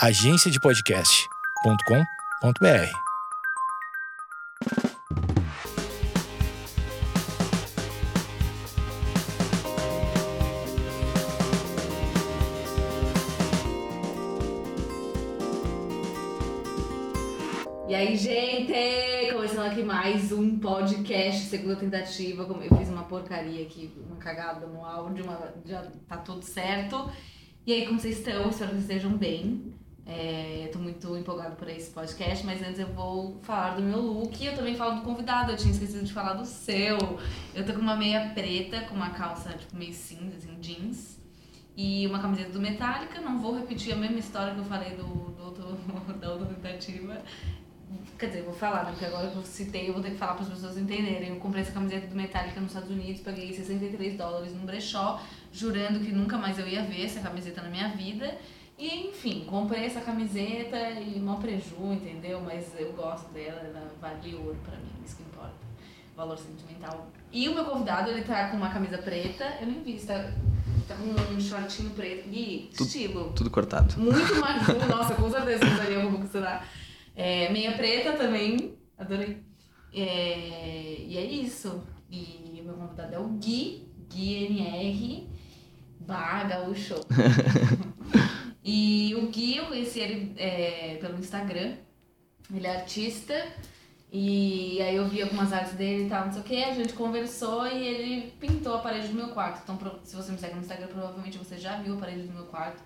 agenciadepodcast.com.br. E aí, gente, começando aqui mais um podcast, segunda tentativa. Eu fiz uma porcaria aqui, uma cagada no áudio, uma- já tá tudo certo. E aí, como vocês estão? Espero que vocês estejam bem. É, tô muito empolgado por esse podcast, mas antes eu vou falar do meu look e eu também falo do convidado, eu tinha esquecido de falar do seu. Eu tô com uma meia preta, com uma calça tipo meio cinza, assim, jeans. E uma camiseta do Metallica, não vou repetir a mesma história que eu falei do, do outro, da outra tentativa. Quer dizer, eu vou falar, né? Porque agora que eu citei, eu vou ter que falar para as pessoas entenderem. Eu comprei essa camiseta do Metallica nos Estados Unidos, paguei 63 dólares num brechó, jurando que nunca mais eu ia ver essa camiseta na minha vida. E, enfim, comprei essa camiseta e mal preju, entendeu? Mas eu gosto dela, ela vale ouro pra mim, isso que importa. Valor sentimental. E o meu convidado, ele tá com uma camisa preta, eu nem vi, tá, tá com um shortinho preto. Gui, Tu- estilo. Tudo cortado. Muito cool, nossa, com certeza usaria como costurar. É, meia preta também, adorei. É, e é isso. E o meu convidado é o Gui, Gui NR, barra Gaúcho. e o Gui, eu conheci ele é, pelo Instagram. Ele é artista. E aí eu vi algumas artes dele e tal, não sei o que, a gente conversou e ele pintou a parede do meu quarto. Então, se você me segue no Instagram, provavelmente você já viu a parede do meu quarto.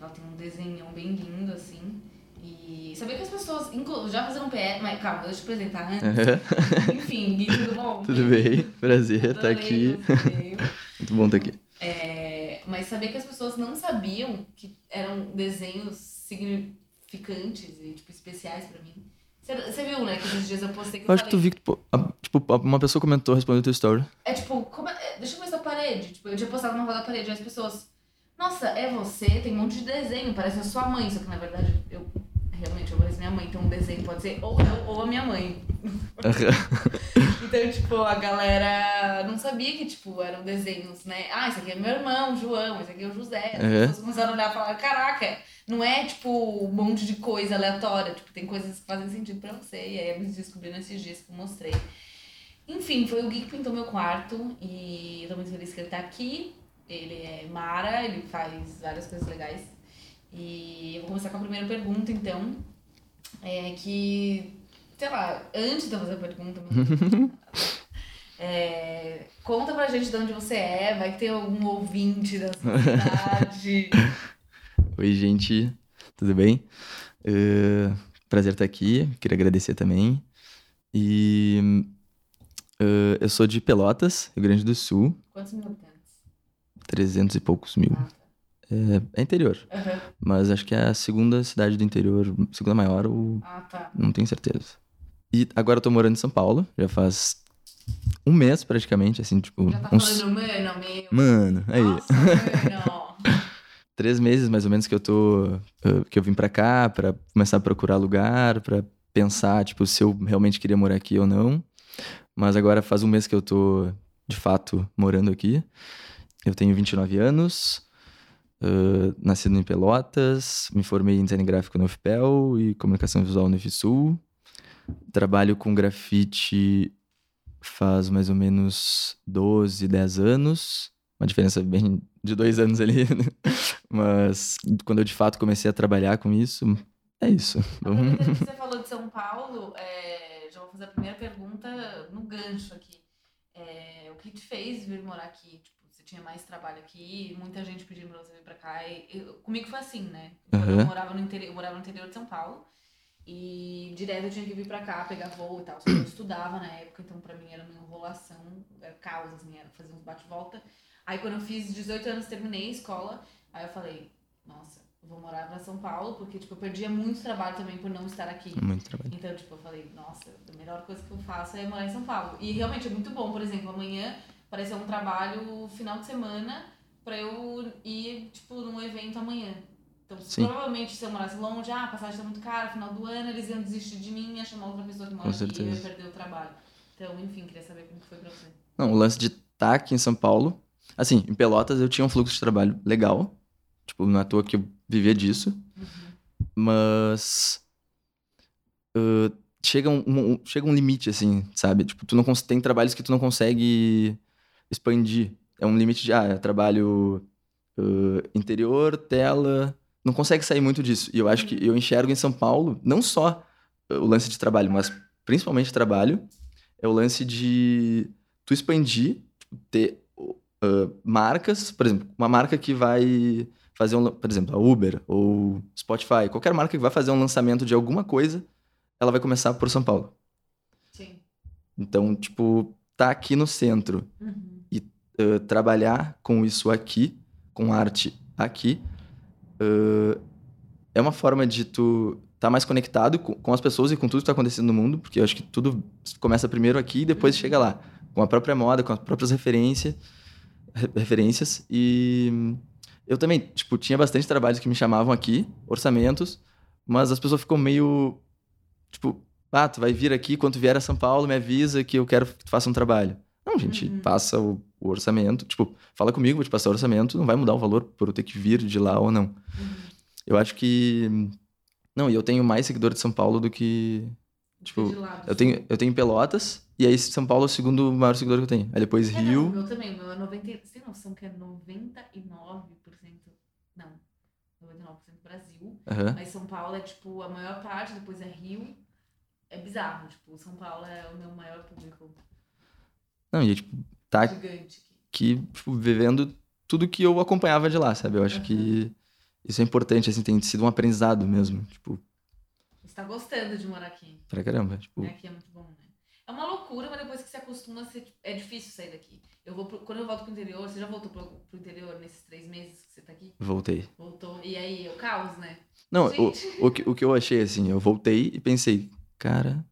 Ela tem um desenhão bem lindo, assim. E sabia que as pessoas, já fazendo um PS, mas calma, deixa eu te apresentar antes. Enfim, Gui, tudo bom? Tudo bem? Prazer estar Adorei aqui. Muito bom estar aqui. É, mas sabia que as pessoas não sabiam que eram desenhos significantes e tipo, especiais pra mim. Você, viu, né, que esses dias eu postei que eu, Eu acho que tu vi que, tipo, tipo, uma pessoa comentou, respondeu tua story. É tipo, como é- deixa eu ver essa parede. Tipo, eu tinha postado uma foto da parede e as pessoas. Nossa, é você? Tem um monte de desenho, parece a sua mãe. Só que na verdade eu realmente eu pareço minha mãe, então um desenho pode ser ou eu ou a minha mãe. Então, tipo, a galera não sabia que, tipo, eram desenhos, né? Ah, esse aqui é meu irmão, João, esse aqui é o José. As Uhum. pessoas começaram a olhar e falar, caraca, não é, tipo, um monte de coisa aleatória. Tipo, tem coisas que fazem sentido pra você. E aí eu me descobri nesses dias que eu mostrei. Enfim, foi o Gui que pintou meu quarto e eu tô muito feliz que ele tá aqui. Ele é Mara, ele faz várias coisas legais. E eu vou começar com a primeira pergunta, então. É que, sei lá, antes de eu fazer a pergunta, é, conta pra gente de onde você é, vai que tem algum ouvinte da cidade. Oi, gente. Tudo bem? Eh, prazer estar aqui. Queria agradecer também. E eh, eu sou de Pelotas, Rio Grande do Sul. Quantos mil habitantes? 300 e poucos mil. Ah, É, é interior. Aham. Mas acho que é a segunda cidade do interior, segunda maior, ou Ah, tá. não tenho certeza. E agora eu tô morando em São Paulo, já faz um mês praticamente, assim, tipo. Já tá uns... falando, mano, meu. Mano, aí. Nossa, mano. Três meses mais ou menos que eu tô. eh, que eu vim pra cá pra começar a procurar lugar, pra pensar, tipo, se eu realmente queria morar aqui ou não. Mas agora faz um mês que eu tô, de fato, morando aqui. Eu tenho 29 anos, eh, nascido em Pelotas, me formei em design gráfico no UFPEL e comunicação visual no IFSUL. Trabalho com grafite faz mais ou menos 12, 10 anos. Uma diferença bem de dois anos ali. né? Mas quando eu de fato comecei a trabalhar com isso, é isso. Você falou de São Paulo, é, já vou fazer a primeira pergunta no gancho aqui. É, o que te fez vir morar aqui? Tipo, tinha mais trabalho aqui, muita gente pedindo pra você vir pra cá. E, eu- comigo foi assim, né? Quando eu morava no interior, eu morava no interior de São Paulo. E direto eu tinha que vir pra cá, pegar voo e tal. Só que eu estudava na época, então pra mim era uma enrolação, era caos, assim, era fazer uns bate-volta. Aí quando eu fiz 18 anos, terminei a escola, aí eu falei, nossa, eu vou morar pra São Paulo, porque tipo, eu perdia muito trabalho também por não estar aqui. Muito trabalho. Então, tipo, eu falei, nossa, a melhor coisa que eu faço é morar em São Paulo. E realmente é muito bom, por exemplo, amanhã apareceu um trabalho final de semana pra eu ir, tipo, num evento amanhã. Então, Sim. provavelmente, se eu morasse longe, ah, a passagem tá muito cara, final do ano, eles iam desistir de mim e ia chamar outra pessoa que mora aqui e ia perder o trabalho. Então, enfim, queria saber como foi pra você. Não, o lance de estar aqui em São Paulo. Assim, em Pelotas eu tinha um fluxo de trabalho legal. Tipo, não é à toa que eu vivia disso. Uhum. mas uh, chega, um, um, chega um limite, assim, sabe? Tipo, tu não tem trabalhos que tu não consegue expandir. É um limite de, ah, trabalho uh, interior, tela, não consegue sair muito disso. E eu acho que eu enxergo em São Paulo, não só o lance de trabalho, mas principalmente trabalho, é o lance de tu expandir, tipo, ter uh, marcas, por exemplo, uma marca que vai fazer um, por exemplo, a Uber ou Spotify, qualquer marca que vai fazer um lançamento de alguma coisa, ela vai começar por São Paulo. Sim. Então, tipo, tá aqui no centro Uhum. E uh, trabalhar com isso aqui, com arte aqui, uh, é uma forma de tu estar tá mais conectado com, com, as pessoas e com tudo que está acontecendo no mundo, porque eu acho que tudo começa primeiro aqui e depois chega lá, com a própria moda, com as próprias referências, referências e eu também, tipo, tinha bastante trabalhos que me chamavam aqui, orçamentos, mas as pessoas ficam meio tipo, ah, tu vai vir aqui, quando vier a São Paulo, me avisa que eu quero que tu faça um trabalho. Não, gente, Uhum. passa o, o orçamento, tipo, fala comigo, vou te passar o orçamento, não vai mudar o valor por eu ter que vir de lá ou não. Uhum. Eu acho que. Não, e eu tenho mais seguidor de São Paulo do que. Tipo, lado, eu tenho, eu tenho Pelotas, e aí São Paulo é o segundo maior seguidor que eu tenho. Aí depois É, não, o Rio. meu também, o meu é 90. Você tem noção que é 99%. Não, 99% Brasil. Aham. Mas São Paulo é tipo a maior parte, depois é Rio. É bizarro, tipo, São Paulo é o meu maior público Não, e tipo, tá gigante aqui, tipo, vivendo tudo que eu acompanhava de lá, sabe? Eu acho que isso é importante, assim, tem sido um aprendizado mesmo, tipo, Você tá gostando de morar aqui. pra caramba. Tipo, Aqui é muito bom, né? É uma loucura, mas depois que você acostuma, você- é difícil sair daqui. Eu vou pro- quando eu volto pro interior, você já voltou pro, pro interior nesses três meses que você tá aqui? voltei. Voltou. E aí, é o caos, né? Não, o, o, que, o que eu achei, assim, eu voltei e pensei, cara.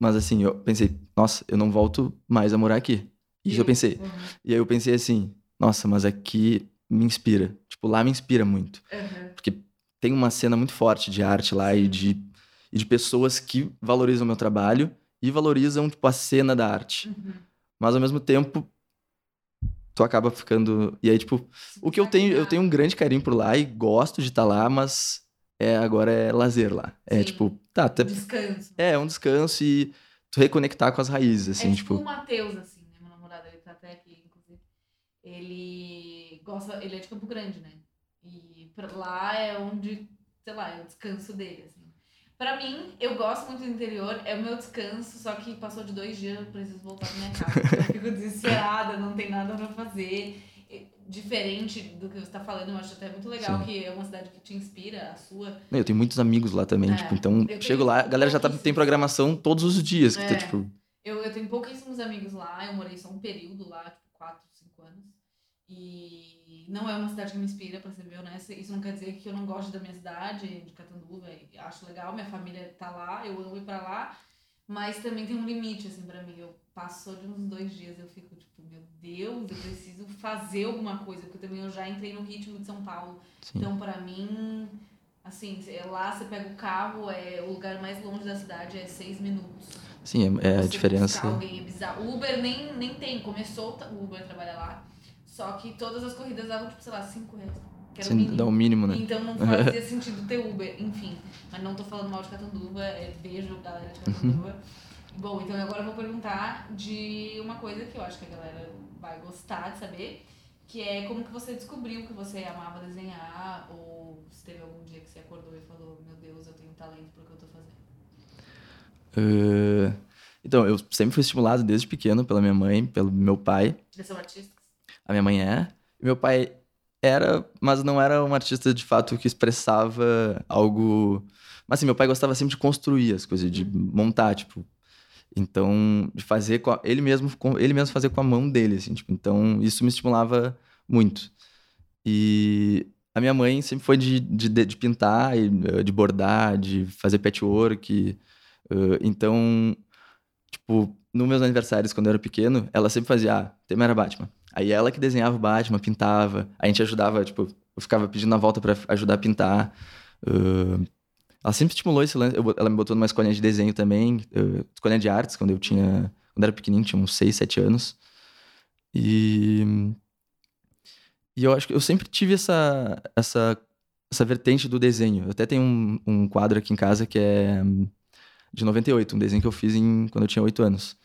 Mas assim, eu pensei, nossa, eu não volto mais a morar aqui. Isso eu pensei. Uhum. E aí eu pensei assim, nossa, mas aqui me inspira. Tipo, lá me inspira muito. Uhum. Porque tem uma cena muito forte de arte lá e de, e de pessoas que valorizam o meu trabalho e valorizam, tipo, a cena da arte. Uhum. Mas ao mesmo tempo, tu acaba ficando. E aí, tipo, o que eu tenho, eu tenho um grande carinho por lá e gosto de estar lá, mas é, agora é lazer lá. É Sim. tipo, tá, até- Descanso. é um descanso e tu reconectar com as raízes, assim, é tipo tipo. o Matheus, assim, né? Meu namorado, ele tá até aqui, inclusive. Ele gosta, ele é de Campo Grande, né? E lá é onde, sei lá, é o descanso dele, assim. Pra mim, eu gosto muito do interior, é o meu descanso, só que passou de dois dias, eu preciso voltar pra minha casa. eu fico desesperada, não tem nada pra fazer. Diferente do que você tá falando, eu acho até muito legal Sim. que é uma cidade que te inspira, a sua. Eu tenho muitos amigos lá também, É, tipo, então chego lá, a galera já tá, tem programação todos os dias, que tá, É. tipo, Eu, eu tenho pouquíssimos amigos lá, eu morei só um período lá, tipo, 4, 5 anos. E não é uma cidade que me inspira, pra ser bem honesta. Isso não quer dizer que eu não gosto da minha cidade, de Catanduva, e acho legal, minha família tá lá, eu amo ir pra lá. Mas também tem um limite, assim, pra mim. Eu passo só de uns dois dias, eu fico tipo, meu Deus, eu preciso fazer alguma coisa, porque também eu já entrei no ritmo de São Paulo. sim. Então, pra mim, assim, é lá você pega o carro, é o lugar mais longe da cidade é seis minutos. Sim, é, é a Você diferença. alguém é bizarro. Uber nem, nem tem, começou o Uber a trabalhar lá. Só que todas as corridas davam, tipo, sei lá, 5 reais. Sim, mínimo. dá o mínimo, né? Então não fazia sentido ter Uber, enfim. Mas não tô falando mal de Catanduva, é, beijo galera de Catanduva. Bom, então agora eu vou perguntar de uma coisa que eu acho que a galera vai gostar de saber, que é como que você descobriu que você amava desenhar, ou se teve algum dia que você acordou e falou, meu Deus, eu tenho talento pro que eu tô fazendo. Ah, então, eu sempre fui estimulado desde pequeno pela minha mãe, pelo meu pai. Eles são artistas? A minha mãe é. Meu pai era, mas não era um artista de fato que expressava algo. Mas assim, meu pai gostava sempre de construir as coisas, de montar, tipo. Então, de fazer a- ele mesmo, ele mesmo fazer com a mão dele, assim, tipo. Então, isso me estimulava muito. E a minha mãe sempre foi de, de, de pintar, eh, de bordar, de fazer patchwork. eh, então, tipo, nos meus aniversários, quando eu era pequeno, ela sempre fazia, ah, tema era Batman. Aí ela que desenhava o Batman, pintava, a gente ajudava, tipo, eu ficava pedindo a volta pra ajudar a pintar. Ah, ela sempre estimulou esse lance, eu ela me botou numa escolinha de desenho também, uh, escolinha de artes, quando eu tinha, quando eu era pequenininho, tinha uns 6, 7 anos. E... E eu acho que eu sempre tive essa, essa essa vertente do desenho. Eu até tenho um, um quadro aqui em casa que é de 98, um desenho que eu fiz em, quando eu tinha 8 anos.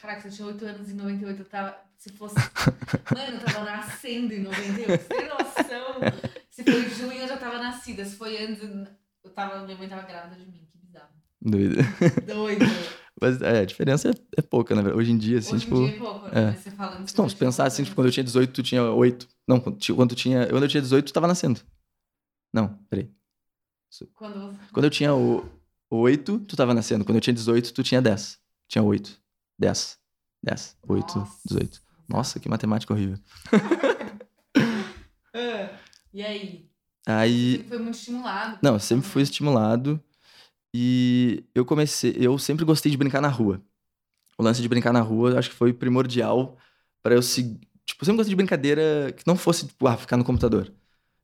Caraca, você tinha 8 anos em 98, eu tava. Se fosse. Mano, eu tava nascendo em 98. Você tem noção? Se foi em junho, eu já tava nascida. Se foi antes, eu tava. Minha mãe tava grávida de mim. Que bizarro. Doido. Doido. Mas é, a diferença é, é pouca, na verdade. Hoje em dia, assim, Hoje tipo. em dia é pouco, né? é. Mas Você falando Não, se pensar assim, tipo, quando eu tinha 18, tu tinha 8. Não, quando tu- quando tinha. Quando eu tinha 18, tu tava nascendo. Não, peraí. Quando. Quando eu tinha o 8, tu tava nascendo. Quando eu tinha 18, tu tinha 10. Tinha 8. 10. 10. 8, Nossa. 18. Nossa, que matemática horrível. Ah, E aí? Aí. Você foi muito estimulado. Não, sempre fui estimulado. E eu comecei. Eu sempre gostei de brincar na rua. O lance de brincar na rua, acho que foi primordial pra eu seguir. Tipo, eu sempre gostei de brincadeira que não fosse, tipo, ah, ficar no computador. Tipo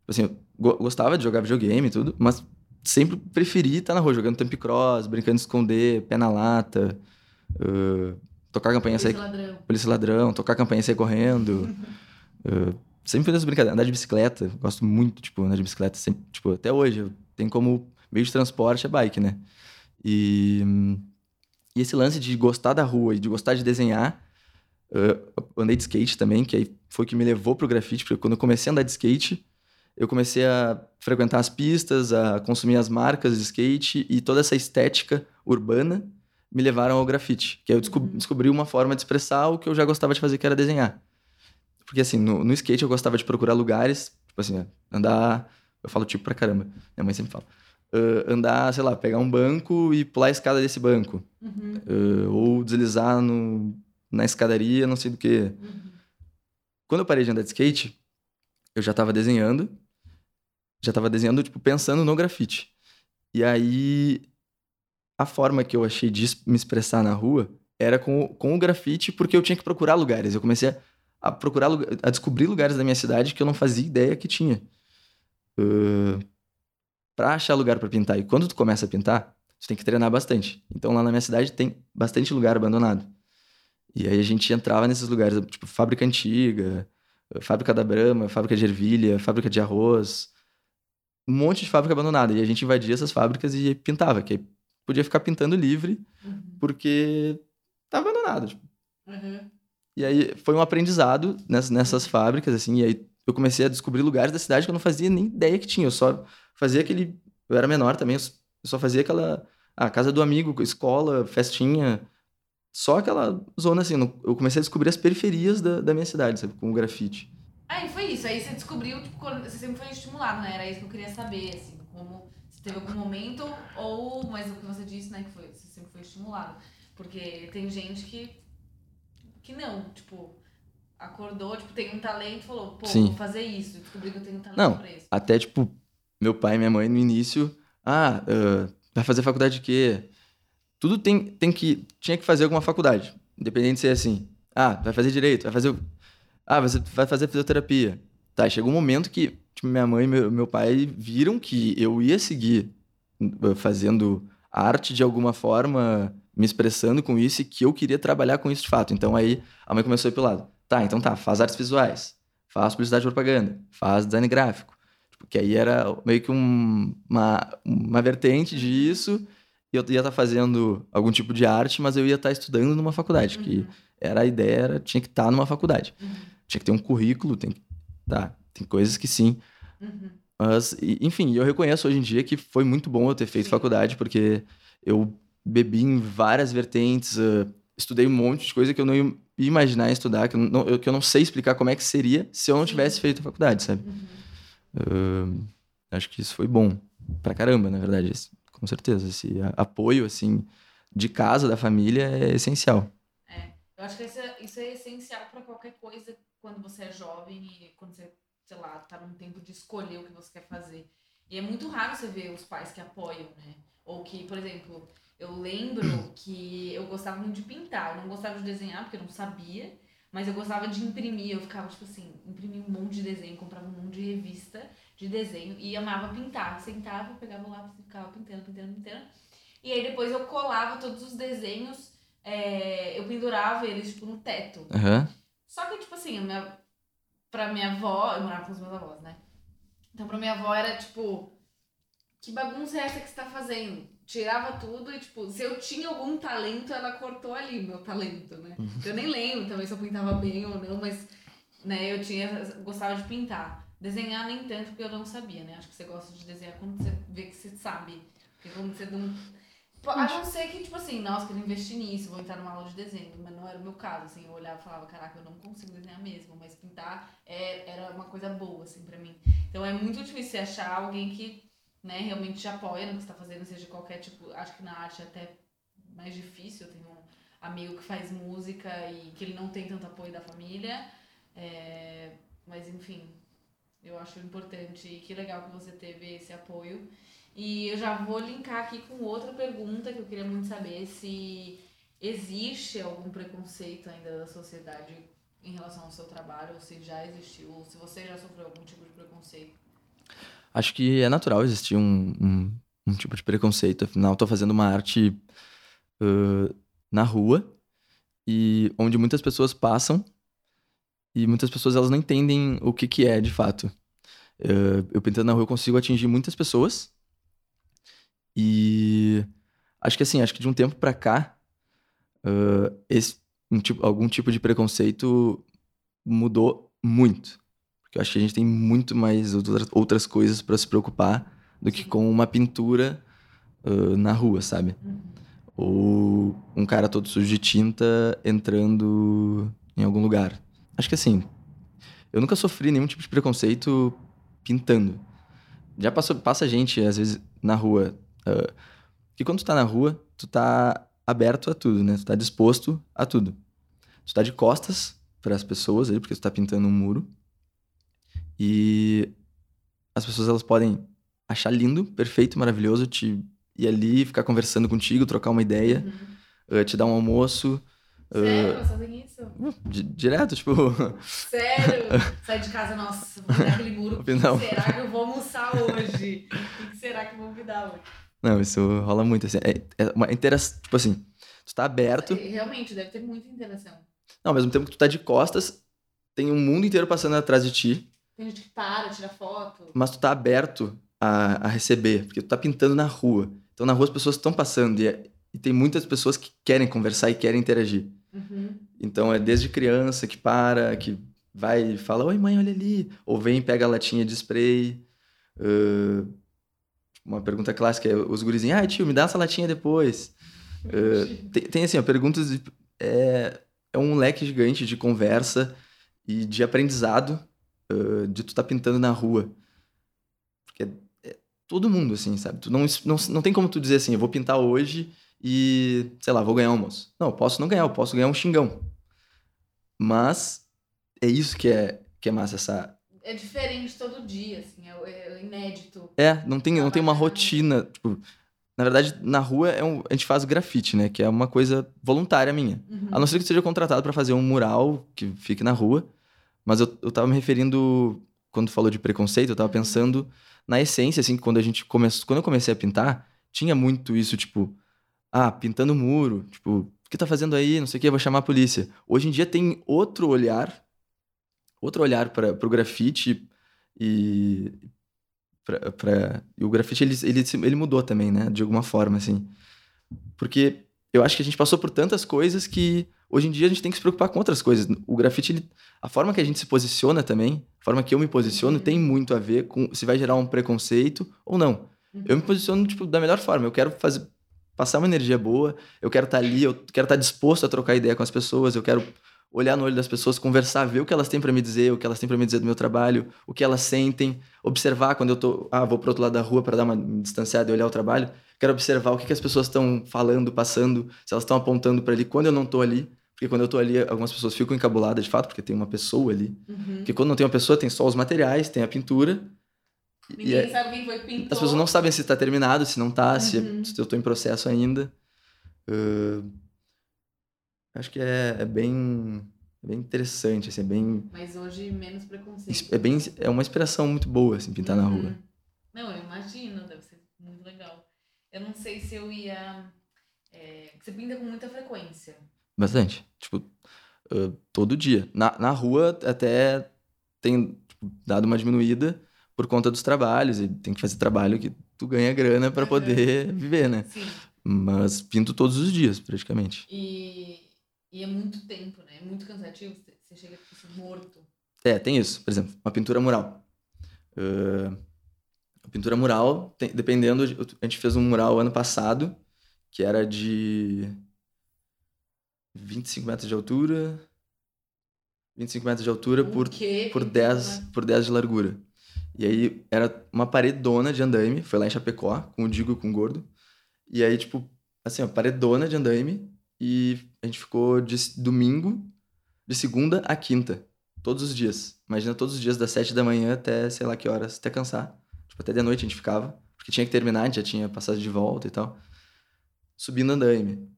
Assim, eu go- gostava de jogar videogame e tudo, mas sempre preferi estar na rua, jogando tempo cross, brincando de esconder, pé na lata, ah, tocar a campainha, sair Polícia ladrão. polícia ladrão, tocar a campainha e sair correndo. Uh, sempre fiz essas brincadeiras. Andar de bicicleta, gosto muito, tipo, andar de bicicleta. Sempre, tipo, até hoje, tenho como meio de transporte a bike, né? E, e esse lance de gostar da rua e de gostar de desenhar, andei de skate também, que aí foi o que me levou pro grafite, porque quando eu comecei a andar de skate, eu comecei a frequentar as pistas, a consumir as marcas de skate e toda essa estética urbana me levaram ao grafite. Que aí eu Uhum. descobri uma forma de expressar o que eu já gostava de fazer, que era desenhar. Porque assim, no, no skate eu gostava de procurar lugares, tipo assim, andar. Eu falo tipo pra caramba, minha mãe sempre fala. Ah, andar, sei lá, pegar um banco e pular a escada desse banco. Uhum, Ah, ou deslizar no, na escadaria, não sei do que. uhum. Quando eu parei de andar de skate, eu já tava desenhando. Já tava desenhando, tipo, pensando no grafite. E aí, a forma que eu achei de me expressar na rua era com, com o grafite, porque eu tinha que procurar lugares. Eu comecei a, a procurar, a descobrir lugares da minha cidade que eu não fazia ideia que tinha. Uh, pra achar lugar pra pintar. E quando tu começa a pintar, tu tem que treinar bastante. Então, lá na minha cidade tem bastante lugar abandonado. E aí a gente entrava nesses lugares, tipo, fábrica antiga, fábrica da Brahma, fábrica de ervilha, fábrica de arroz, um monte de fábrica abandonada. E a gente invadia essas fábricas e pintava, que aí podia ficar pintando livre, Uhum, porque tá abandonado. tipo. uhum. E aí foi um aprendizado nessas, nessas fábricas, assim, e aí eu comecei a descobrir lugares da cidade que eu não fazia nem ideia que tinha. Eu só fazia aquele. Eu era menor também, eu só fazia aquela. Ah, casa do amigo, escola, festinha. Só aquela zona assim. Eu comecei a descobrir as periferias da, da minha cidade, sabe? Com o grafite. Aí foi isso. Aí você descobriu, tipo, você sempre foi estimulado, né? Era isso que eu queria saber, assim, como se teve algum momento, ou, mas o que você disse, né, que foi, você sempre foi estimulado. Porque tem gente que, que não, tipo, acordou, tipo, tem um talento e falou, pô, Sim. vou fazer isso, descobri que eu tenho um talento Não. pra isso. Até, tipo, meu pai e minha mãe no início. Ah, ah, vai fazer faculdade de quê? Tudo tem, tem que. Tinha que fazer alguma faculdade. Independente de ser assim. Ah, vai fazer direito, vai fazer. Ah, você vai fazer fisioterapia. Tá, chegou um momento que tipo, minha mãe e meu, meu pai viram que eu ia seguir uh, fazendo arte de alguma forma, me expressando com isso e que eu queria trabalhar com isso de fato. Então aí a mãe começou a ir pro lado. Tá, então tá, faz artes visuais, faz publicidade e propaganda, faz design gráfico. Tipo, que aí era meio que um- uma, uma vertente disso. E eu ia estar fazendo algum tipo de arte, mas eu ia estar estudando numa faculdade. Que Uhum, era a ideia, era, tinha que estar numa faculdade. uhum, Tinha que ter um currículo, tem que. Tá, tem coisas que sim. uhum. Mas, enfim, eu reconheço hoje em dia que foi muito bom eu ter feito Sim. faculdade, porque eu bebi em várias vertentes, eh, estudei um monte de coisa que eu não ia imaginar estudar, que eu não, eu- que eu não sei explicar como é que seria se eu não tivesse feito faculdade, sabe? Uhum. Ahn, acho que isso foi bom pra caramba, na verdade, esse- com certeza. Esse a- apoio, assim, de casa, da família, é essencial. Eu acho que isso é, isso é essencial pra qualquer coisa quando você é jovem e quando você, sei lá, tá num tempo de escolher o que você quer fazer. E é muito raro você ver os pais que apoiam, né? Ou que, por exemplo, eu lembro que eu gostava muito de pintar. Eu não gostava de desenhar porque eu não sabia, mas eu gostava de imprimir. Eu ficava, tipo assim, imprimia um monte de desenho, comprava um monte de revista de desenho e amava pintar. Sentava, pegava o lápis e ficava pintando, pintando, pintando. E aí depois eu colava todos os desenhos é, eu pendurava eles, tipo, no teto. Aham. Só que, tipo assim, a minha, pra minha avó, eu morava com os meus avós, né? Então pra minha avó era tipo, que bagunça é essa que você tá fazendo? Tirava tudo e, tipo, se eu tinha algum talento, ela cortou ali meu talento, né? Eu nem lembro também se eu pintava bem ou não, mas, né, eu tinha, gostava de pintar. Desenhar nem tanto, porque eu não sabia, né? Acho que você gosta de desenhar quando você vê que você sabe. Porque quando você não... A não ser que, tipo assim, nossa, quero investir nisso, vou entrar numa aula de desenho, mas não era o meu caso, assim, eu olhava e falava, caraca, eu não consigo desenhar mesmo, mas pintar é, era uma coisa boa, assim, pra mim. Então é muito difícil você achar alguém que, né, realmente te apoia no que você tá fazendo, seja qualquer tipo, acho que na arte é até mais difícil, tenho um amigo que faz música e que ele não tem tanto apoio da família, é, mas enfim, eu acho importante e que legal que você teve esse apoio. E eu já vou linkar aqui com outra pergunta que eu queria muito saber se existe algum preconceito ainda da sociedade em relação ao seu trabalho, ou se já existiu, ou se você já sofreu algum tipo de preconceito. Acho que é natural existir um, um, um tipo de preconceito. Afinal, estou fazendo uma arte uh, na rua e onde muitas pessoas passam e muitas pessoas elas não entendem o que, que é de fato. Uh, eu pintando na rua eu consigo atingir muitas pessoas e acho que assim, acho que de um tempo para cá uh, esse um tipo, algum tipo de preconceito mudou muito. Porque eu acho que a gente tem muito mais outras, coisas para se preocupar do que com uma pintura uh, na rua, sabe? Ou um cara todo sujo de tinta entrando em algum lugar. Acho que assim, eu nunca sofri nenhum tipo de preconceito pintando. Já passou, passa gente, às vezes, na rua. Uh, que quando tu tá na rua, tu tá aberto a tudo, né? Tu tá disposto a tudo. Tu tá de costas para as pessoas ali, porque tu tá pintando um muro. E as pessoas elas podem achar lindo, perfeito, maravilhoso, te ir ali, ficar conversando contigo, trocar uma ideia, uh, te dar um almoço. Sério? Só tem isso? di- direto, tipo. Sério? Sai de casa, nossa, vou aquele muro. O que Não. será que eu vou almoçar hoje? O que será que vão me dar hoje? Não, isso rola muito. Assim, é, é uma interação. Tipo assim, tu tá aberto. E, Realmente, deve ter muita interação. Não, ao mesmo tempo que tu tá de costas, tem um mundo inteiro passando atrás de ti, Tem gente que para, tira foto. mas tu tá aberto a, a receber, porque tu tá pintando na rua. Então na rua as pessoas estão passando e, é- e tem muitas pessoas que querem conversar e querem interagir. Uhum. Então é desde criança que para, que vai e fala, oi mãe, olha ali. Ou vem e pega a latinha de spray. Ahn, uma pergunta clássica é os gurizinhos, ah, tio, me dá essa latinha depois. Ah, tem, tem, assim, ó, perguntas. de- é, é um leque gigante de conversa e de aprendizado de tu tá pintando na rua. Porque é, é todo mundo, assim, sabe? Tu não, não, não tem como tu dizer assim, eu vou pintar hoje e, sei lá, vou ganhar um almoço. Não, eu posso não ganhar, eu posso ganhar um xingão. Mas é isso que é, que é massa, essa... É diferente todo dia, assim, é, é inédito. É, não tem, não tem uma rotina, tipo... Na verdade, na rua é um, a gente faz grafite, né? Que é uma coisa voluntária minha. Uhum. A não ser que seja contratado para fazer um mural que fique na rua. Mas eu, eu tava me referindo, quando falou de preconceito, eu tava pensando na essência, assim, que quando a gente começou. Quando eu comecei a pintar, tinha muito isso, tipo, ah, pintando muro, tipo, o que tá fazendo aí? Não sei o que, vou chamar a polícia. Hoje em dia tem outro olhar, outro olhar para pro grafite e. Pra, pra- e o grafite, ele, ele, ele mudou também, né? De alguma forma, assim. Porque eu acho que a gente passou por tantas coisas que hoje em dia a gente tem que se preocupar com outras coisas. O grafite, ele- a forma que a gente se posiciona também, a forma que eu me posiciono, Uhum. tem muito a ver com se vai gerar um preconceito ou não. Eu me posiciono tipo, da melhor forma. Eu quero fazer, passar uma energia boa, eu quero estar ali, eu quero estar disposto a trocar ideia com as pessoas, eu quero olhar no olho das pessoas, conversar, ver o que elas têm para me dizer, o que elas têm para me dizer do meu trabalho, o que elas sentem, observar quando eu tô, ah, vou pro outro lado da rua para dar uma distanciada e olhar o trabalho, quero observar o que, que as pessoas estão falando, passando, se elas estão apontando para ali quando eu não tô ali, porque quando eu tô ali, algumas pessoas ficam encabuladas de fato, porque tem uma pessoa ali. Uhum. Porque quando não tem uma pessoa, tem só os materiais, tem a pintura. Ninguém é- sabe quem foi que pintou. as pessoas não sabem se tá terminado, se não tá, se, Uhum. se eu tô em processo ainda. Ahn, acho que é, é bem, é bem interessante, assim, é bem, Mas hoje menos preconceito. é bem, é uma inspiração muito boa, assim, pintar na Uhum. rua. Não, eu imagino, deve ser muito legal. Eu não sei se eu ia. é, você pinta com muita frequência. Bastante. Tipo, ah, todo dia. Na, na rua até tem tipo, dado uma diminuída, por conta dos trabalhos. E tem que fazer trabalho que tu ganha grana para poder viver, né? Sim. Mas pinto todos os dias, praticamente. E, e é muito tempo, né? É muito cansativo. Você- chega tipo, assim, morto. É, tem isso. Por exemplo, uma pintura mural. Ah, a pintura mural, tem- dependendo. de- a gente fez um mural ano passado, que era de 25 metros de altura. 25 metros de altura por, quê? por, Então, 10, né? por 10 de largura. E aí era uma paredona de andaime, foi lá em Chapecó, com o Digo e com o Gordo. E aí, tipo, assim, ó, paredona de andaime. E a gente ficou de domingo, de segunda a quinta, todos os dias. Imagina todos os dias, das 7 da manhã até sei lá que horas, até cansar. Tipo, até de noite a gente ficava, porque tinha que terminar, a gente já tinha passado de volta e tal. Subindo andaime.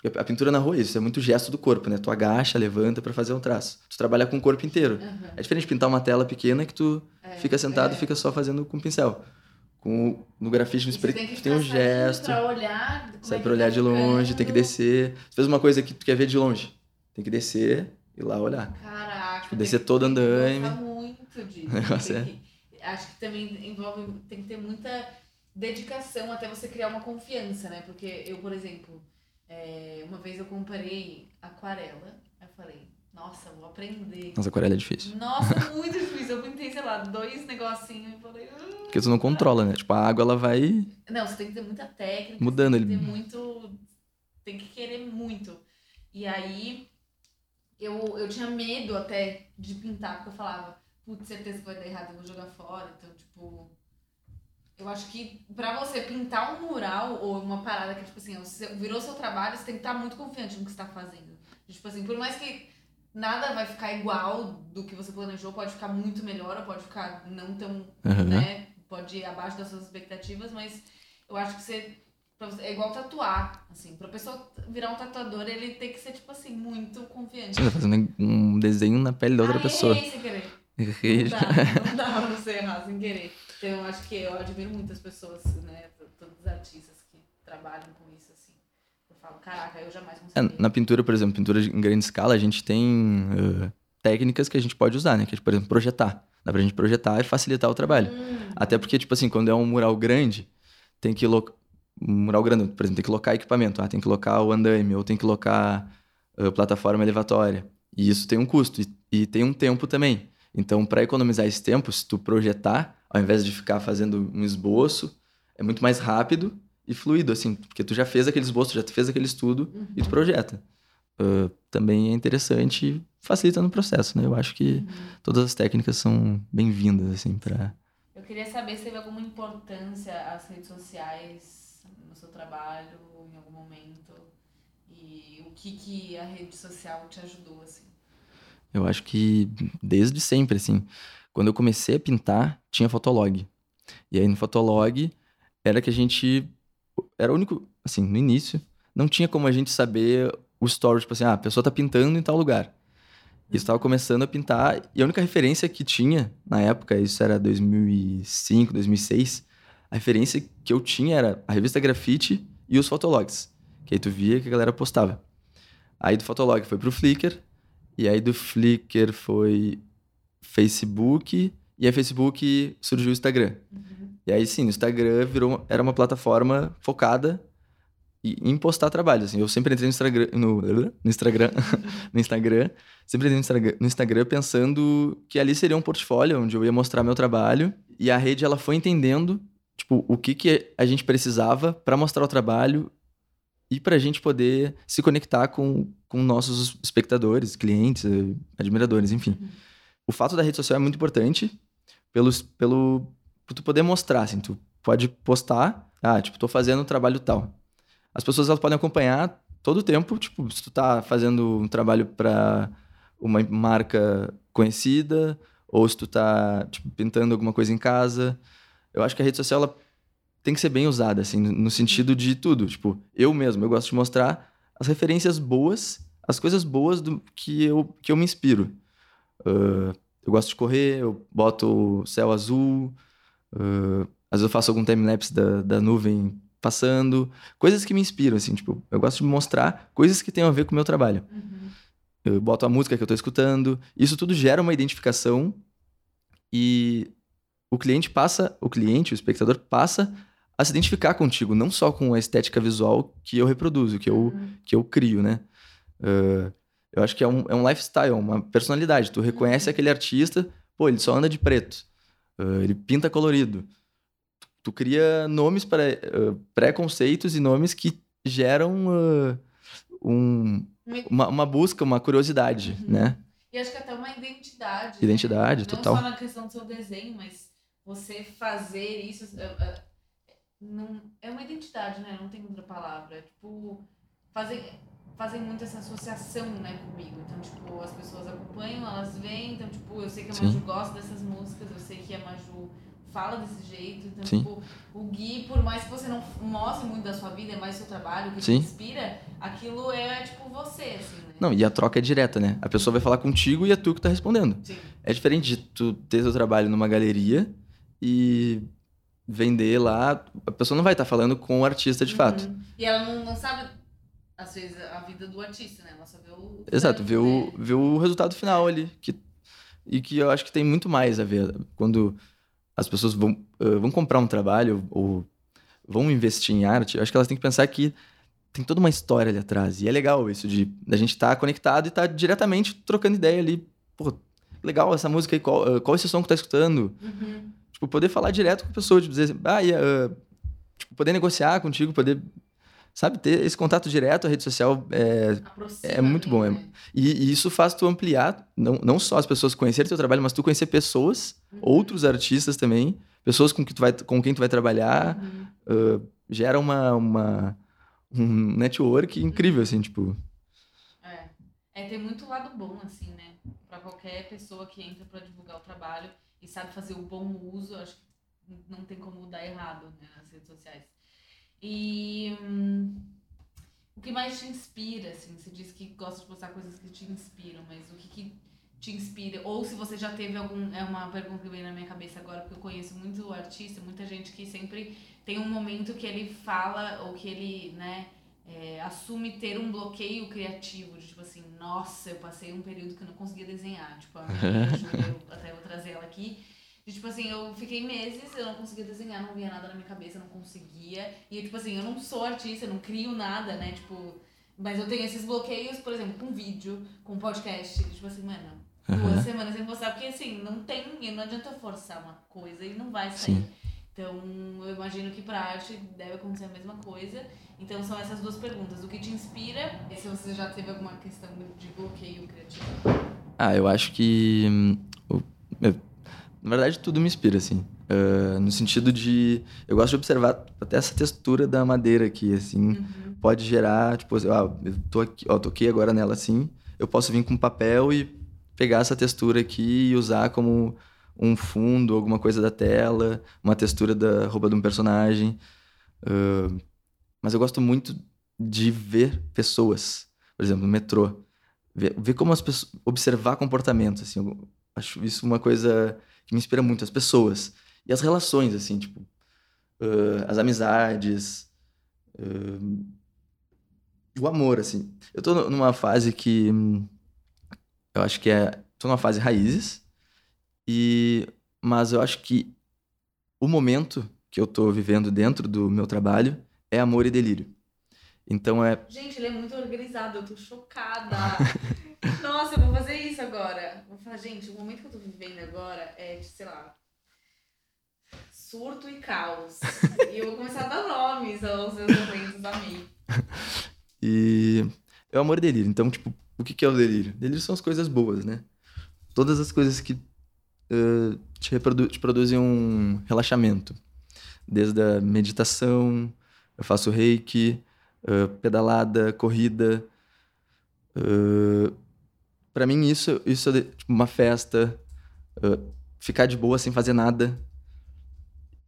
Porque a pintura na rua é isso, é muito gesto do corpo, né? Tu agacha, levanta pra fazer um traço. Tu trabalha com o corpo inteiro. Aham. É diferente de pintar uma tela pequena que tu É, fica sentado é. e fica só fazendo com pincel. Com, o- no grafite, no E você spray, tem tu tem um gesto. Pra olhar. Sai é pra olhar tá de longe, tem que descer. Você fez uma coisa que tu quer ver de longe. Tem que descer e lá olhar. Caraca. Tipo, descer todo andaime. muito disso. Negócio é. que- acho que também envolve. Tem que ter muita dedicação até você criar uma confiança, né? Porque eu, por exemplo, é, uma vez eu comprei aquarela. Eu falei, nossa, vou aprender. Nossa, aquarela é difícil. Nossa, muito difícil. Eu pintei, sei lá, dois negocinhos e falei. "Ah". Porque tu não controla, né? Tipo, a água, ela vai... Não, você tem que ter muita técnica. Mudando você tem que ele. ter muito. Tem que querer muito. E aí, eu, eu tinha medo até de pintar, porque eu falava, putz, certeza que vai dar errado, eu vou jogar fora. Então, tipo. Eu acho que pra você pintar um mural ou uma parada que, tipo assim, você virou seu trabalho, você tem que estar muito confiante no que você tá fazendo. Tipo assim, por mais que nada vai ficar igual do que você planejou, pode ficar muito melhor ou pode ficar não tão Aham. né? Pode ir abaixo das suas expectativas, mas eu acho que você- é igual tatuar, assim, pra pessoa virar um tatuador, ele tem que ser, tipo assim, muito confiante. Você tá fazendo um desenho na pele da outra ah, pessoa. errei sem querer. Errei. Não dá, não dá pra você errar sem querer. Então eu acho que eu admiro muitas pessoas, né, todos os artistas que trabalham com isso, assim. Eu falo, caraca, eu jamais É, conseguiria. na pintura, por exemplo, pintura em grande escala, a gente tem uh, técnicas que a gente pode usar, né? Que é, por exemplo, projetar. Dá pra gente projetar e facilitar o trabalho. Hum, Até porque, tipo assim, quando é um mural grande, tem que... Lo... Um mural grande, por exemplo, tem que locar equipamento. Ah, tem que locar o andaime, ou tem que locar uh, plataforma elevatória. E isso tem um custo. E, e tem um tempo também. Então, para economizar esse tempo, se tu projetar, ao invés de ficar fazendo um esboço, é muito mais rápido e fluido, assim. Porque tu já fez aquele esboço, já fez aquele estudo, uhum, e tu projeta. Uh, também é interessante e facilita no processo, né? Eu acho que uhum. todas as técnicas são bem-vindas, assim, pra... Eu queria saber se teve alguma importância as redes sociais no seu trabalho, em algum momento, e o que, que a rede social te ajudou, assim. Eu acho que desde sempre, assim. Quando eu comecei a pintar, tinha Fotolog. E aí no Fotolog era que a gente... Era o único... Assim, no início, não tinha como a gente saber o story, tipo assim, ah, a pessoa tá pintando em tal lugar. Isso tava começando a pintar, e a única referência que tinha na época, isso era 2005, 2006, a referência que eu tinha era a revista Grafite e os Fotologs, que aí tu via que a galera postava. Aí do Fotolog foi pro Flickr, e aí do Flickr foi Facebook, e aí Facebook surgiu o Instagram. Uhum. E aí sim, o Instagram virou, era uma plataforma focada em postar trabalho, assim. Eu sempre entrei no Instagram, no, no Instagram, no Instagram, sempre entrei no Instagram, no Instagram pensando que ali seria um portfólio onde eu ia mostrar meu trabalho e a rede ela foi entendendo, tipo, o que que a gente precisava para mostrar o trabalho e pra gente poder se conectar com, com nossos espectadores, clientes, eh, admiradores, enfim. Uhum. O fato da rede social é muito importante pelos, pelo, por tu poder mostrar, assim, tu pode postar, ah, tipo, tô fazendo um trabalho tal. As pessoas elas podem acompanhar todo o tempo, tipo, se tu tá fazendo um trabalho para uma marca conhecida, ou se tu tá, tipo, pintando alguma coisa em casa. Eu acho que a rede social, ela tem que ser bem usada, assim, no sentido de tudo. Tipo, eu mesmo, eu gosto de mostrar as referências boas, as coisas boas do que eu, que eu me inspiro. Ah, eu gosto de correr, eu boto o céu azul, ah, às vezes eu faço algum time-lapse da, da nuvem passando, coisas que me inspiram, assim, tipo, eu gosto de mostrar coisas que tenham a ver com o meu trabalho. Uhum. Eu boto a música que eu tô escutando, isso tudo gera uma identificação e o cliente passa, o cliente, o espectador passa a se identificar contigo, não só com a estética visual que eu reproduzo, que eu, Uhum. que eu crio, né? Ah, eu acho que é um, é um lifestyle, uma personalidade. Tu reconhece aquele artista, pô, ele só anda de preto, ah, ele pinta colorido. Tu, tu cria nomes para ah, preconceitos e nomes que geram ah, um, uma, uma busca, uma curiosidade, Uhum. né? E acho que até uma identidade. Identidade, né? total. Não só na questão do seu desenho, mas você fazer isso. é, é, não, é uma identidade, né? Não tem outra palavra. É, tipo, fazem, fazem muito essa associação, né, comigo. Então, tipo, as pessoas acompanham, elas veem. Então, tipo, eu sei que a Sim. Maju gosta dessas músicas, eu sei que a Maju fala desse jeito. Então, Sim. tipo, o Gui, por mais que você não mostre muito da sua vida, é mais seu trabalho, que Sim. te inspira, aquilo é, tipo, você, assim, né? Não, e a troca é direta, né? A pessoa vai falar contigo e é tu que tá respondendo. Sim. É diferente de tu ter teu trabalho numa galeria e vender lá. A pessoa não vai estar falando com o artista de fato. Uhum. E ela não, não sabe, às vezes, a vida do artista, né? Ela só vê o. Exato, ver o, ver o resultado final ali. Que, e que eu acho que tem muito mais a ver. Quando as pessoas vão, ah, vão comprar um trabalho ou vão investir em arte, eu acho que elas têm que pensar que tem toda uma história ali atrás. E é legal isso de a gente estar conectado e estar diretamente trocando ideia ali. Pô, legal essa música aí, qual, ah, qual esse som que tá escutando? Uhum. Tipo, poder falar direto com a pessoa, tipo, dizer, ah, e, ah, tipo, poder negociar contigo, poder, sabe, ter esse contato direto, a rede social é, Aproxima É muito bom, é- né? e, e isso faz tu ampliar, não, não só as pessoas conhecerem teu trabalho, mas tu conhecer pessoas, Uhum. outros artistas também, pessoas com, que tu vai, com quem tu vai trabalhar, Uhum. ah, gera uma, uma, um network incrível, assim, tipo, É. É ter muito lado bom, assim, né? Pra qualquer pessoa que entra pra divulgar o trabalho e sabe fazer o bom uso, acho que não tem como dar errado né, nas redes sociais. E hum, o que mais te inspira, assim? Você diz que gosta de postar coisas que te inspiram, mas o que, que te inspira? Ou se você já teve algum. É uma pergunta que veio na minha cabeça agora, porque eu conheço muito artista, muita gente que sempre tem um momento que ele fala ou que ele, né? é, assume ter um bloqueio criativo, de tipo assim, nossa, eu passei um período que eu não conseguia desenhar. Tipo, a minha eu até vou trazer ela aqui. De, tipo assim, eu fiquei meses, eu não conseguia desenhar, não via nada na minha cabeça, não conseguia. E tipo assim, eu não sou artista, eu não crio nada, né? Tipo, mas eu tenho esses bloqueios, por exemplo, com vídeo, com podcast. Tipo assim, mano, duas semanas sem postar, porque assim, não tem, não adianta forçar uma coisa e não vai sair. Sim. Então, eu imagino que pra arte deve acontecer a mesma coisa. Então, são essas duas perguntas. O que te inspira e se você já teve alguma questão de bloqueio criativo. ah, eu acho que, hum, na verdade, tudo me inspira, assim, Ah, no sentido de, eu gosto de observar até essa textura da madeira aqui, assim, Uhum. pode gerar, tipo, ah, eu tô aqui, ó, toquei agora nela assim, eu posso vir com papel e pegar essa textura aqui e usar como um fundo, alguma coisa da tela, uma textura da roupa de um personagem. Ah, mas eu gosto muito de ver pessoas, por exemplo, no metrô, ver, ver como as pessoas, observar comportamento, assim, eu acho isso uma coisa que me inspira muito, as pessoas e as relações, assim, tipo, ah, as amizades, ah, o amor, assim. Eu tô nu- numa fase que. Eu acho que é. Tô numa fase raízes. E. Mas eu acho que o momento que eu tô vivendo dentro do meu trabalho é amor e delírio. Então é. Gente, ele é muito organizado, eu tô chocada. Nossa, eu vou fazer isso agora. Vou falar, gente, o momento que eu tô vivendo agora é de, sei lá, surto e caos. e eu vou começar a dar nomes aos meus momentos, amei. E é o amor e delírio. Então, tipo, o que é o delírio? Delírio são as coisas boas, né? Todas as coisas que eh, te, reprodu- te produzem um relaxamento. Desde a meditação, eu faço reiki, eh, pedalada, corrida. Uh, para mim, isso, isso é tipo, uma festa, eh, ficar de boa sem fazer nada.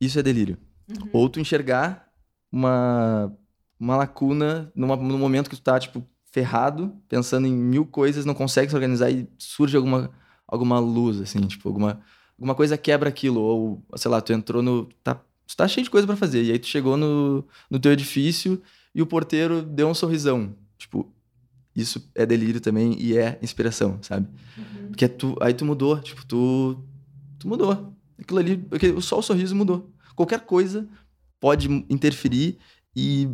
Isso é delírio. Uhum. Ou tu enxergar uma, uma lacuna numa, num momento que tu tá, tipo, ferrado, pensando em mil coisas, não consegue se organizar e surge alguma, alguma luz, assim, tipo, alguma, alguma coisa quebra aquilo. Ou, sei lá, tu entrou no. Tá, tu tá cheio de coisa pra fazer. E aí tu chegou no, no teu edifício e o porteiro deu um sorrisão. Tipo, isso é delírio também e é inspiração, sabe? Uhum. Porque tu, aí tu mudou, tipo, tu, tu mudou. Aquilo ali, porque só o sorriso mudou. Qualquer coisa pode interferir e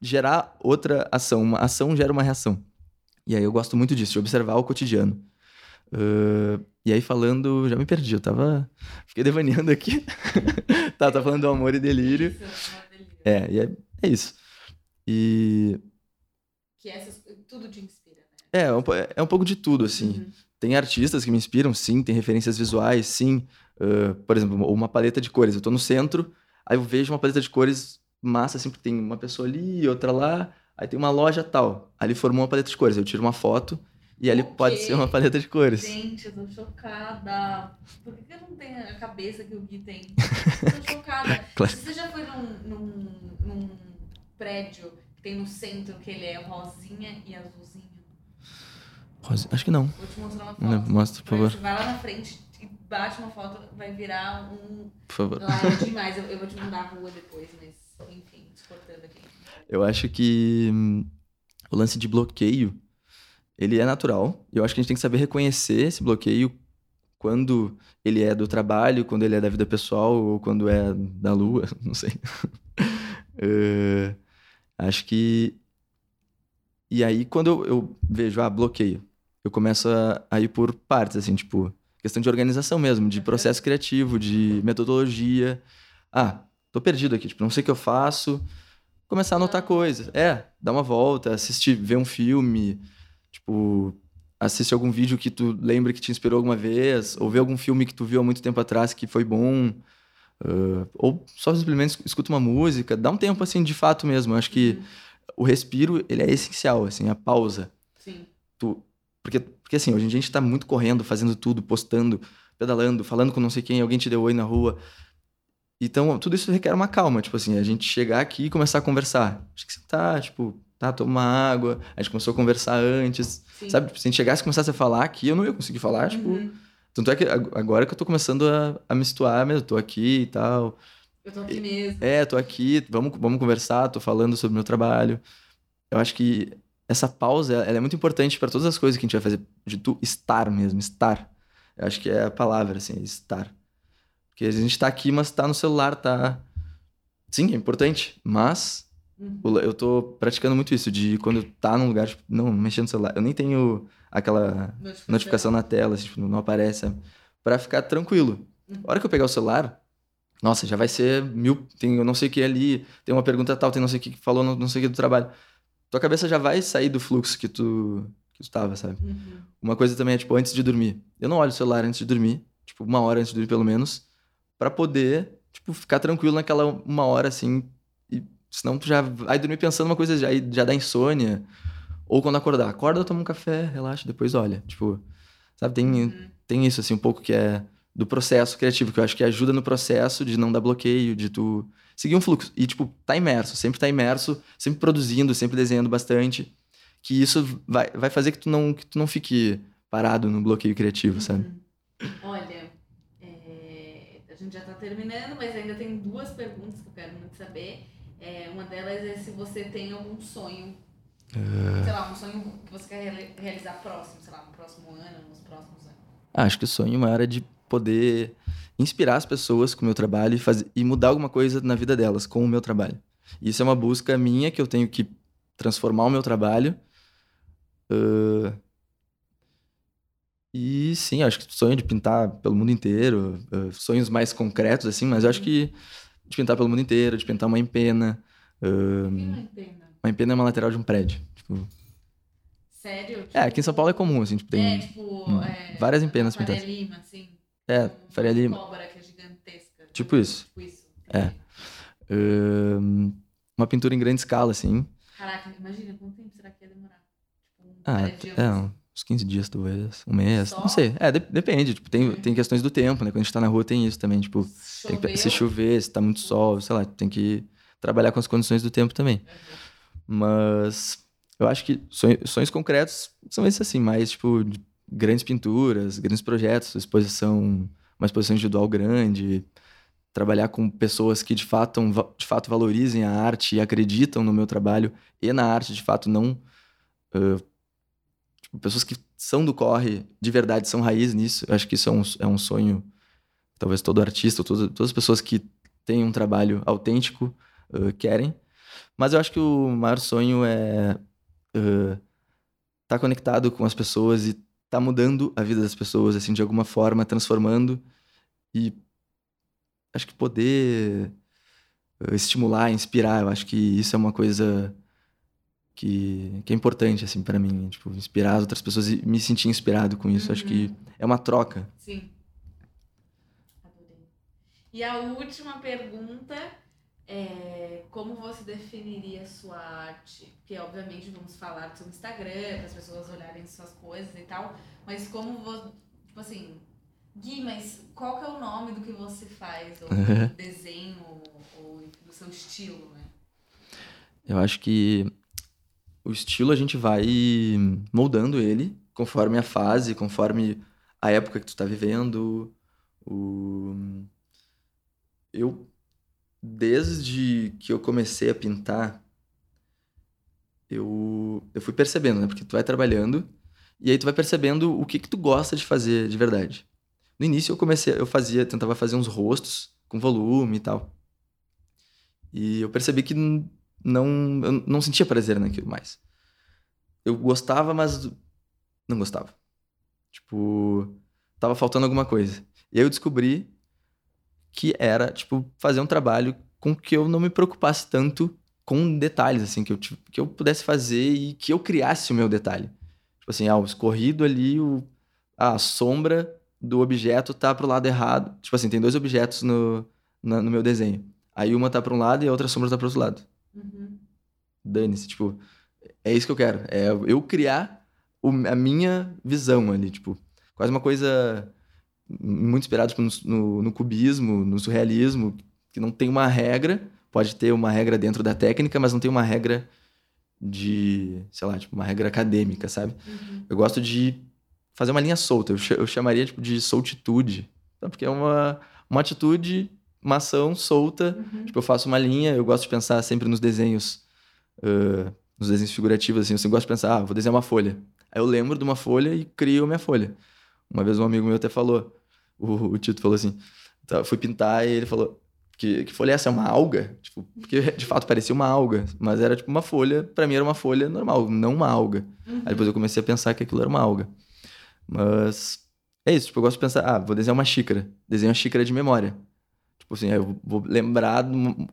gerar outra ação. Uma ação gera uma reação. E aí eu gosto muito disso, de observar o cotidiano. Uh, e aí falando, já me perdi, eu tava. Fiquei devaneando aqui. tá, tá falando do amor e delírio. É, e é, é isso. E. Que essas, tudo te inspira, né? É, é um, é um pouco de tudo, assim. Uhum. Tem artistas que me inspiram, sim, tem referências visuais, sim. Uh, por exemplo, uma paleta de cores. Eu tô no centro, aí eu vejo uma paleta de cores massa, assim, porque tem uma pessoa ali, outra lá, aí tem uma loja tal. Ali formou uma paleta de cores. Eu tiro uma foto e ali pode ser uma paleta de cores. Gente, eu tô chocada. Por que, eu não tenho a cabeça que o Gui tem? Eu tô chocada. claro. Você já foi num, num, num prédio que tem no centro que ele é rosinha e azulzinho? Rosinha? Acho que não. Vou te mostrar uma foto. Não, mostra, por favor. Vai lá na frente e bate uma foto, vai virar um. Por favor. Lá é demais. Eu, eu vou te mandar a rua depois, mas enfim, exportando aqui. Eu acho que hum, o lance de bloqueio ele é natural. E eu acho que a gente tem que saber reconhecer esse bloqueio quando ele é do trabalho, quando ele é da vida pessoal ou quando é da lua, não sei. uh, acho que. E aí, quando eu, eu, vejo, ah, bloqueio, eu começo a, a ir por partes, assim, tipo, questão de organização mesmo, de processo criativo, de metodologia. Ah, tô perdido aqui, tipo, não sei o que eu faço. Começar a anotar coisas. É, dar uma volta, assistir, ver um filme, Tipo, assiste algum vídeo que tu lembra que te inspirou alguma vez, ou vê algum filme que tu viu há muito tempo atrás que foi bom, uh, ou só simplesmente escuta uma música, dá um tempo assim de fato mesmo. Eu acho que uhum. o respiro, ele é essencial, assim, a pausa. Sim. Tu, porque, porque assim, hoje em dia a gente tá muito correndo, fazendo tudo, postando, pedalando, falando com não sei quem, alguém te deu oi na rua. Então, tudo isso requer uma calma, tipo assim, a gente chegar aqui e começar a conversar. Acho que você tá, tipo, tá, toma água. A gente começou a conversar antes. Sim. Sabe? Se a gente chegasse e começasse a falar aqui, eu não ia conseguir falar, tipo. Uhum. Tanto é que agora que eu tô começando a, a me situar mesmo, tô aqui e tal. Eu tô aqui mesmo. É, tô aqui, vamos, vamos conversar, tô falando sobre o meu trabalho. Eu acho que essa pausa, ela é muito importante para todas as coisas que a gente vai fazer, de tu estar mesmo, estar. Eu acho que é a palavra, assim, estar. Porque a gente tá aqui, mas tá no celular, tá... Sim, é importante, mas Uhum. Eu tô praticando muito isso, de quando tá num lugar, tipo, não, mexendo no celular. Eu nem tenho aquela notificação, notificação na tela, assim, tipo, não aparece, para ficar tranquilo. Uhum. A hora que eu pegar o celular, nossa, já vai ser mil. Tem eu não sei o que ali, tem uma pergunta tal, tem não sei o que falou, não, não sei o que do trabalho. Tua cabeça já vai sair do fluxo que tu, que tu tava, sabe? Uhum. Uma coisa também é, tipo, antes de dormir. Eu não olho o celular antes de dormir, tipo, uma hora antes de dormir pelo menos, para poder, tipo, ficar tranquilo naquela uma hora, assim, Senão tu já vai dormir pensando uma coisa, já, já dá insônia. Ou quando acordar, acorda, toma um café, relaxa, depois olha. Tipo, sabe, tem, uhum. tem isso, assim, um pouco que é do processo criativo, que eu acho que ajuda no processo de não dar bloqueio, de tu seguir um fluxo. E, tipo, tá imerso, sempre tá imerso, sempre produzindo, sempre desenhando bastante. Que isso vai, vai fazer que tu, não, que tu não fique parado no bloqueio criativo, sabe? Uhum. Olha, é... a gente já tá terminando, mas ainda tem duas perguntas que eu quero muito saber. É, uma delas é se você tem algum sonho, uh... sei lá, um sonho que você quer realizar próximo, sei lá, no próximo ano, nos próximos anos. Ah, acho que o sonho maior é de poder inspirar as pessoas com o meu trabalho e, fazer, e mudar alguma coisa na vida delas com o meu trabalho. Isso é uma busca minha que eu tenho que transformar o meu trabalho. Uh... E sim, acho que sonho de pintar pelo mundo inteiro, uh, sonhos mais concretos, assim, mas eu acho que de pintar pelo mundo inteiro, de pintar uma empena. Um, uma empena? Uma empena é uma lateral de um prédio. Tipo... Sério? Tipo... É, aqui em São Paulo é comum, assim, tipo, tem é, tipo, hum, é, várias empenas pintadas. Faria Lima, assim. É, Faria Lima. Cobra que é gigantesca. Tipo isso. Tipo isso. É. Um, uma pintura em grande escala, assim. Caraca, imagina quanto tempo será que ia demorar? Tipo, um ah, é, uns 15 dias, talvez, um mês, Só? não sei. É, de, depende, tipo, tem, tem questões do tempo, né? Quando a gente tá na rua tem isso também, tipo, tem que, se chover, se tá muito sol, sei lá, tem que trabalhar com as condições do tempo também. Uhum. Mas eu acho que sonhos, sonhos concretos são esses assim, mais, tipo, grandes pinturas, grandes projetos, exposição, uma exposição individual grande, trabalhar com pessoas que de fato, de fato valorizem a arte e acreditam no meu trabalho e na arte, de fato, não... Uh, Tipo, pessoas que são do corre, de verdade, são raiz nisso. Eu acho que isso é um, é um sonho talvez todo artista, todo, todas as pessoas que têm um trabalho autêntico uh, querem. Mas eu acho que o maior sonho é estar uh, tá conectado com as pessoas e tá mudando a vida das pessoas, assim, de alguma forma, transformando. E acho que poder uh, estimular, inspirar, eu acho que isso é uma coisa que, que é importante, assim, para mim. Tipo, inspirar as outras pessoas e me sentir inspirado com isso. Uhum. Acho que uhum. é uma troca. Sim. Adorei. E a última pergunta é como você definiria a sua arte? Porque, obviamente, vamos falar do seu Instagram, para as pessoas olharem suas coisas e tal, mas como você, tipo assim, Gui, mas qual que é o nome do que você faz? Ou do desenho, ou do seu estilo, né? Eu acho que o estilo a gente vai moldando ele conforme a fase, conforme a época que tu tá vivendo. O... Eu, desde que eu comecei a pintar, eu, eu fui percebendo, né? Porque tu vai trabalhando e aí tu vai percebendo o que que tu gosta de fazer de verdade. No início eu comecei, eu fazia, tentava fazer uns rostos com volume e tal. E eu percebi que não, eu não sentia prazer naquilo mais. Eu gostava, mas não gostava. Tipo, tava faltando alguma coisa. E aí eu descobri que era, tipo, fazer um trabalho com que eu não me preocupasse tanto com detalhes, assim, que eu, que eu pudesse fazer e que eu criasse o meu detalhe. Tipo assim, ah, o escorrido ali, o, ah, a sombra do objeto tá pro lado errado. Tipo assim, tem dois objetos no, na, no meu desenho. Aí uma tá para um lado e a outra sombra tá pro outro lado. Uhum. Dane-se, tipo, é isso que eu quero. É eu criar o, a minha visão ali, tipo, quase uma coisa muito tipo, no, no, no, cubismo, no surrealismo, que não tem uma regra, pode ter uma regra dentro da técnica, mas não tem uma regra de, sei lá, tipo, uma regra acadêmica, sabe? Uhum. Eu gosto de fazer uma linha solta, eu, eu chamaria tipo, de soltitude, então, porque é uma, uma atitude, uma ação solta, uhum. tipo, eu faço uma linha, eu gosto de pensar sempre nos desenhos uh, nos desenhos figurativos, assim, eu sempre gosto de pensar, ah, vou desenhar uma folha. Aí eu lembro de uma folha e crio a minha folha. Uma vez um amigo meu até falou, o, o Tito falou assim, tá, fui pintar e ele falou, que, que folha é essa? É uma alga? Tipo, porque de fato parecia uma alga, mas era tipo uma folha, para mim era uma folha normal, não uma alga. Uhum. Aí depois eu comecei a pensar que aquilo era uma alga. Mas é isso, tipo, eu gosto de pensar, ah, vou desenhar uma xícara. Desenho uma xícara de memória. Tipo assim, eu vou lembrar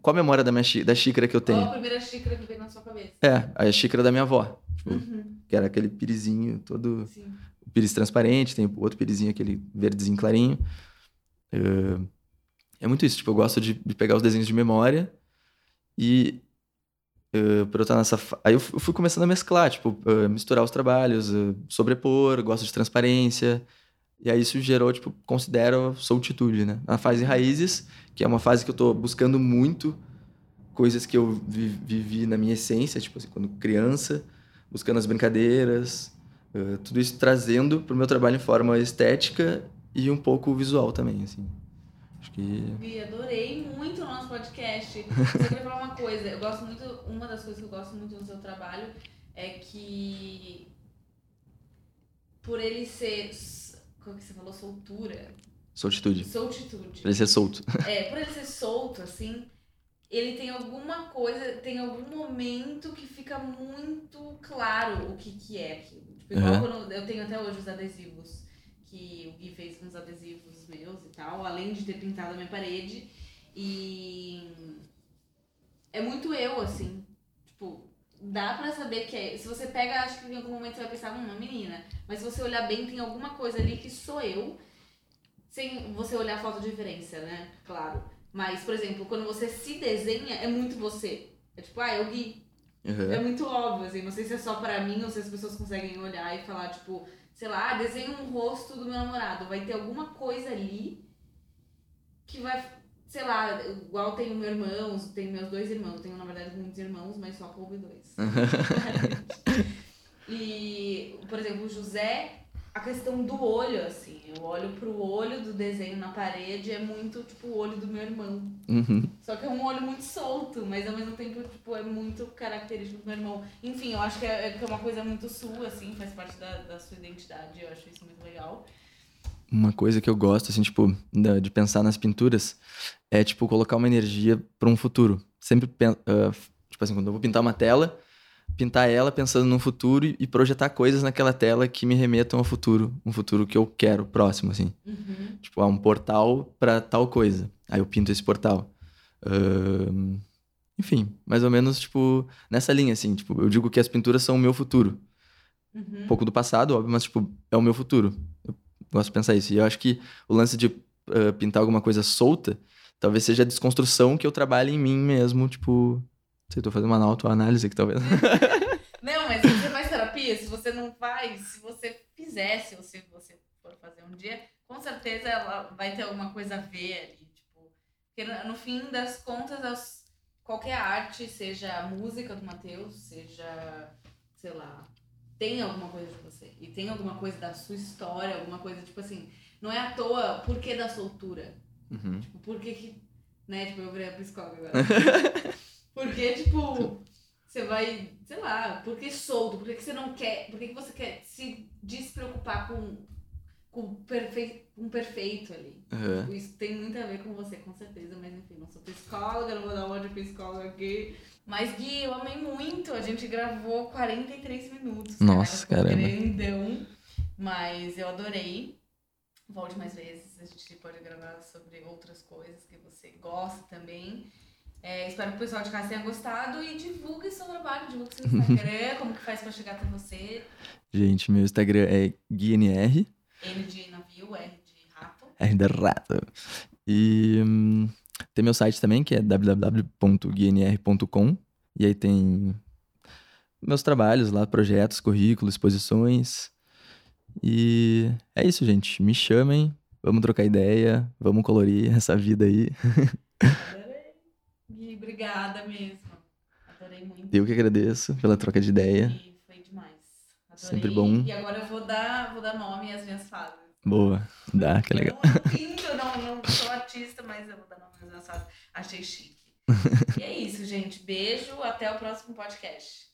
qual a memória da, minha da xícara que eu tenho. Qual a primeira xícara que veio na sua cabeça? É, a xícara da minha avó. Tipo, uhum. Que era aquele pirizinho todo. Sim. Pires transparente, tem outro pirizinho, aquele verdezinho clarinho. Uh, é muito isso, tipo, eu gosto de, de, pegar os desenhos de memória e. Uh, por eu estar nessa. Aí eu fui começando a mesclar, tipo, uh, misturar os trabalhos, sobrepor, gosto de transparência. E aí isso gerou, tipo, considero soltitude, né? Na fase raízes, que é uma fase que eu tô buscando muito coisas que eu vivi na minha essência, tipo assim, quando criança, buscando as brincadeiras, uh, tudo isso trazendo pro meu trabalho em forma estética e um pouco visual também, assim. Acho que... Vi, adorei muito o nosso podcast. Você queria falar uma coisa, eu gosto muito, uma das coisas que eu gosto muito no seu trabalho é que por ele ser, como que você falou, soltura, Soltitude. Soltitude. Pra ele ser solto. É, por ele ser solto, assim, ele tem alguma coisa, tem algum momento que fica muito claro o que, que é aquilo. Tipo, igual uhum. quando eu tenho até hoje os adesivos, que o Gui fez uns adesivos meus e tal, além de ter pintado a minha parede. E é muito eu, assim. Tipo, dá pra saber que é. Se você pega, acho que em algum momento você vai pensar, hum, uma menina. Mas se você olhar bem, tem alguma coisa ali que sou eu sem você olhar a foto de referência, né? Claro. Mas, por exemplo, quando você se desenha, é muito você. É tipo, ah, eu Gui. Uhum. É muito óbvio, assim. Não sei se é só pra mim ou se as pessoas conseguem olhar e falar, tipo, sei lá, ah, desenha um rosto do meu namorado. Vai ter alguma coisa ali que vai, sei lá, igual tem o meu irmão, tem meus dois irmãos. Tenho, na verdade, muitos irmãos, mas só coube dois. e, por exemplo, o José a questão do olho, assim. Eu olho pro olho do desenho na parede, é muito, tipo, o olho do meu irmão. Uhum. Só que é um olho muito solto, mas ao mesmo tempo, tipo, é muito característico do meu irmão. Enfim, eu acho que é, é, é uma coisa muito sua, assim, faz parte da, da sua identidade. Eu acho isso muito legal. uma coisa que eu gosto, assim, tipo, de pensar nas pinturas é, tipo, colocar uma energia para um futuro. Sempre, ah, tipo assim, quando eu vou pintar uma tela, pintar ela pensando num futuro e- projetar coisas naquela tela que me remetam ao futuro. Um futuro que eu quero, próximo, assim. Uhum. Tipo, há um portal para tal coisa. Aí eu pinto esse portal. Ahn, enfim, mais ou menos, tipo, nessa linha, assim. Tipo, eu digo que as pinturas são o meu futuro Uhum. um pouco do passado, óbvio, mas, tipo, é o meu futuro. Eu gosto de pensar isso. E eu acho que o lance de uh, pintar alguma coisa solta, talvez seja a desconstrução que eu trabalho em mim mesmo, tipo... Sei, tô fazendo uma autoanálise aqui, talvez. Não, mas você faz terapia, se você não faz, se você fizesse, ou se você for fazer um dia, com certeza ela vai ter alguma coisa a ver ali. Tipo, porque no- no fim das contas, as- qualquer arte, seja a música do Matheus, seja, sei lá, tem alguma coisa de você. E tem alguma coisa da sua história, alguma coisa, tipo assim, não é à toa, por que da soltura? Uhum. Tipo, por que que. Né? Tipo, eu virei a psicóloga agora. Porque, tipo, você vai, sei lá, por que solto? Por que, que você não quer. Por que, você quer se despreocupar com, com o perfeito, com o perfeito ali? Tipo, Isso tem muito a ver com você, com certeza, mas enfim, não sou psicóloga, não vou dar uma de psicóloga aqui. Mas, Gui, eu amei muito. A gente gravou 43 minutos. Nossa, cara, caramba. Grandão. Mas eu adorei. Volte mais vezes. A gente pode gravar sobre outras coisas que você gosta também. É, espero que o pessoal de casa tenha gostado e divulgue seu trabalho, divulgue seu Instagram, como que faz pra chegar até você. Gente, meu Instagram é GuiNR, N de navio, R de rato. R da rato. E hum, tem meu site também, que é www.guinr.com. E aí tem meus trabalhos lá, projetos, currículos, exposições. E é isso, gente. Me chamem, vamos trocar ideia, vamos colorir essa vida aí. Gui, obrigada mesmo. Adorei muito. Eu que agradeço pela troca de ideia. E foi demais. Adorei. Sempre bom. E agora eu vou dar, vou dar nome às minhas fases. Boa, dá, que legal. Eu não não, não sou artista, mas eu vou dar nome às minhas fases. Achei chique. e é isso, gente. Beijo. Até o próximo podcast.